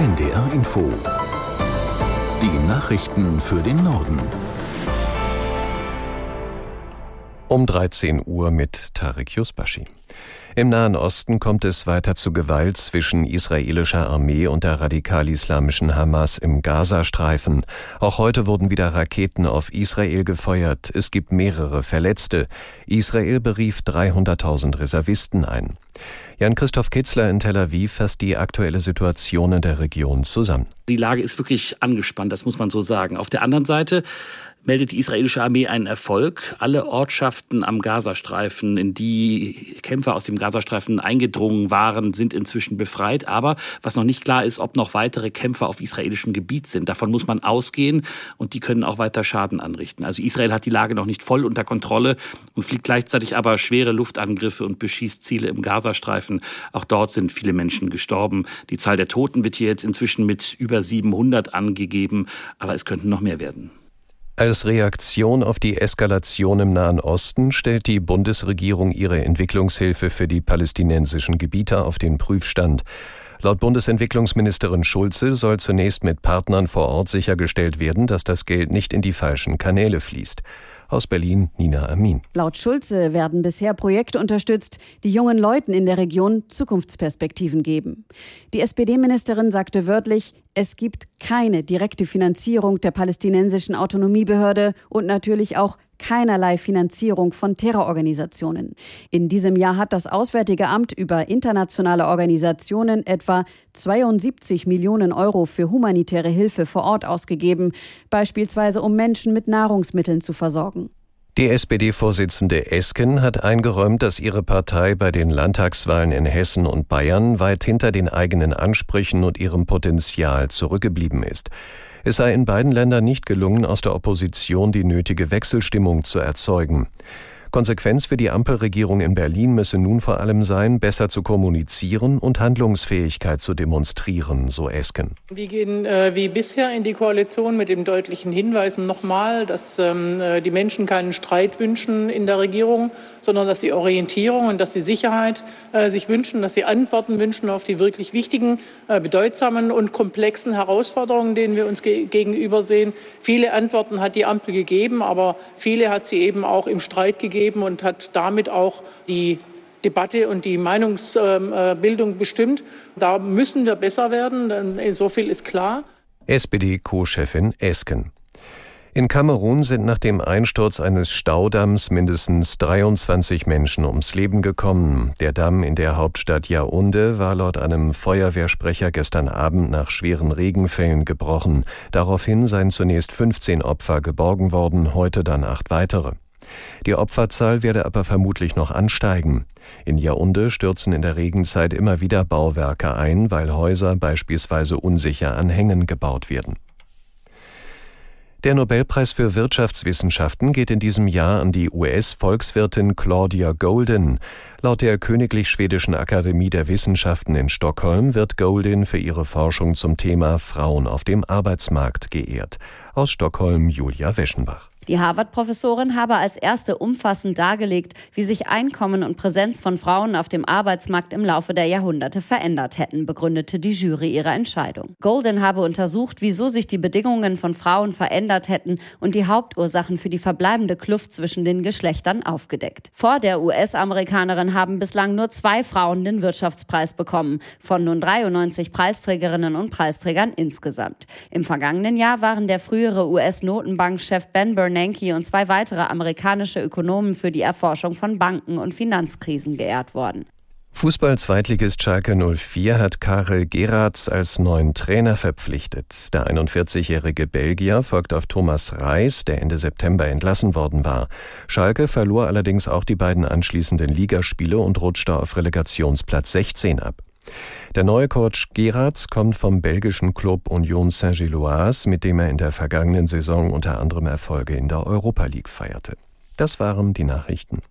NDR Info. Die Nachrichten für den Norden. Um 13 Uhr mit Tarek Yusbashi. Im Nahen Osten kommt es weiter zu Gewalt zwischen israelischer Armee und der radikal-islamischen Hamas im Gazastreifen. Auch heute wurden wieder Raketen auf Israel gefeuert. Es gibt mehrere Verletzte. Israel berief 300.000 Reservisten ein. Jan-Christoph Kitzler in Tel Aviv fasst die aktuelle Situation in der Region zusammen. Die Lage ist wirklich angespannt, das muss man so sagen. Auf der anderen Seite meldet die israelische Armee einen Erfolg. Alle Ortschaften am Gazastreifen, in die Kämpfer aus dem Gazastreifen eingedrungen waren, sind inzwischen befreit. Aber was noch nicht klar ist, ob noch weitere Kämpfer auf israelischem Gebiet sind. Davon muss man ausgehen und die können auch weiter Schaden anrichten. Also Israel hat die Lage noch nicht voll unter Kontrolle und fliegt gleichzeitig aber schwere Luftangriffe und beschießt Ziele im Gazastreifen. Auch dort sind viele Menschen gestorben. Die Zahl der Toten wird hier jetzt inzwischen mit über 700 angegeben, aber es könnten noch mehr werden. Als Reaktion auf die Eskalation im Nahen Osten stellt die Bundesregierung ihre Entwicklungshilfe für die palästinensischen Gebiete auf den Prüfstand. Laut Bundesentwicklungsministerin Schulze soll zunächst mit Partnern vor Ort sichergestellt werden, dass das Geld nicht in die falschen Kanäle fließt. Aus Berlin Nina Amin. Laut Schulze werden bisher Projekte unterstützt, die jungen Leuten in der Region Zukunftsperspektiven geben. Die SPD-Ministerin sagte wörtlich, es gibt keine direkte Finanzierung der palästinensischen Autonomiebehörde und natürlich auch keinerlei Finanzierung von Terrororganisationen. In diesem Jahr hat das Auswärtige Amt über internationale Organisationen etwa 72 Millionen Euro für humanitäre Hilfe vor Ort ausgegeben, beispielsweise um Menschen mit Nahrungsmitteln zu versorgen. Die SPD-Vorsitzende Esken hat eingeräumt, dass ihre Partei bei den Landtagswahlen in Hessen und Bayern weit hinter den eigenen Ansprüchen und ihrem Potenzial zurückgeblieben ist. Es sei in beiden Ländern nicht gelungen, aus der Opposition die nötige Wechselstimmung zu erzeugen. Konsequenz für die Ampelregierung in Berlin müsse nun vor allem sein, besser zu kommunizieren und Handlungsfähigkeit zu demonstrieren, so Esken. Wir gehen äh, wie bisher in die Koalition mit dem deutlichen Hinweis nochmal, dass ähm, äh, die Menschen keinen Streit wünschen in der Regierung, sondern dass sie Orientierung und dass sie Sicherheit äh, sich wünschen, dass sie Antworten wünschen auf die wirklich wichtigen, äh, bedeutsamen und komplexen Herausforderungen, denen wir uns ge gegenüber sehen. Viele Antworten hat die Ampel gegeben, aber viele hat sie eben auch im Streit gegeben gegeben und hat damit auch die Debatte und die Meinungsbildung bestimmt. Da müssen wir besser werden, so viel ist klar. SPD-Co-Chefin Esken. In Kamerun sind nach dem Einsturz eines Staudamms mindestens 23 Menschen ums Leben gekommen. Der Damm in der Hauptstadt Yaounde war laut einem Feuerwehrsprecher gestern Abend nach schweren Regenfällen gebrochen. Daraufhin seien zunächst 15 Opfer geborgen worden, heute dann acht weitere. Die Opferzahl werde aber vermutlich noch ansteigen. In Yaounde stürzen in der Regenzeit immer wieder Bauwerke ein, weil Häuser beispielsweise unsicher an Hängen gebaut werden. Der Nobelpreis für Wirtschaftswissenschaften geht in diesem Jahr an die US-Volkswirtin Claudia Golden. Laut der Königlich Schwedischen Akademie der Wissenschaften in Stockholm wird Golden für ihre Forschung zum Thema Frauen auf dem Arbeitsmarkt geehrt. Aus Stockholm Julia Weschenbach. Die Harvard-Professorin habe als erste umfassend dargelegt, wie sich Einkommen und Präsenz von Frauen auf dem Arbeitsmarkt im Laufe der Jahrhunderte verändert hätten, begründete die Jury ihre Entscheidung. Golden habe untersucht, wieso sich die Bedingungen von Frauen verändert hätten und die Hauptursachen für die verbleibende Kluft zwischen den Geschlechtern aufgedeckt. Vor der US-Amerikanerin haben bislang nur zwei Frauen den Wirtschaftspreis bekommen, von nun 93 Preisträgerinnen und Preisträgern insgesamt. Im vergangenen Jahr waren der frühere US-Notenbankchef Ben Bernanke und zwei weitere amerikanische Ökonomen für die Erforschung von Banken und Finanzkrisen geehrt worden. Fußball-Zweitligist Schalke 04 hat Karel Geratz als neuen Trainer verpflichtet. Der 41-jährige Belgier folgt auf Thomas Reis, der Ende September entlassen worden war. Schalke verlor allerdings auch die beiden anschließenden Ligaspiele und rutschte auf Relegationsplatz 16 ab. Der neue Coach Geratz kommt vom belgischen Club Union Saint-Gilloise, mit dem er in der vergangenen Saison unter anderem Erfolge in der Europa League feierte. Das waren die Nachrichten.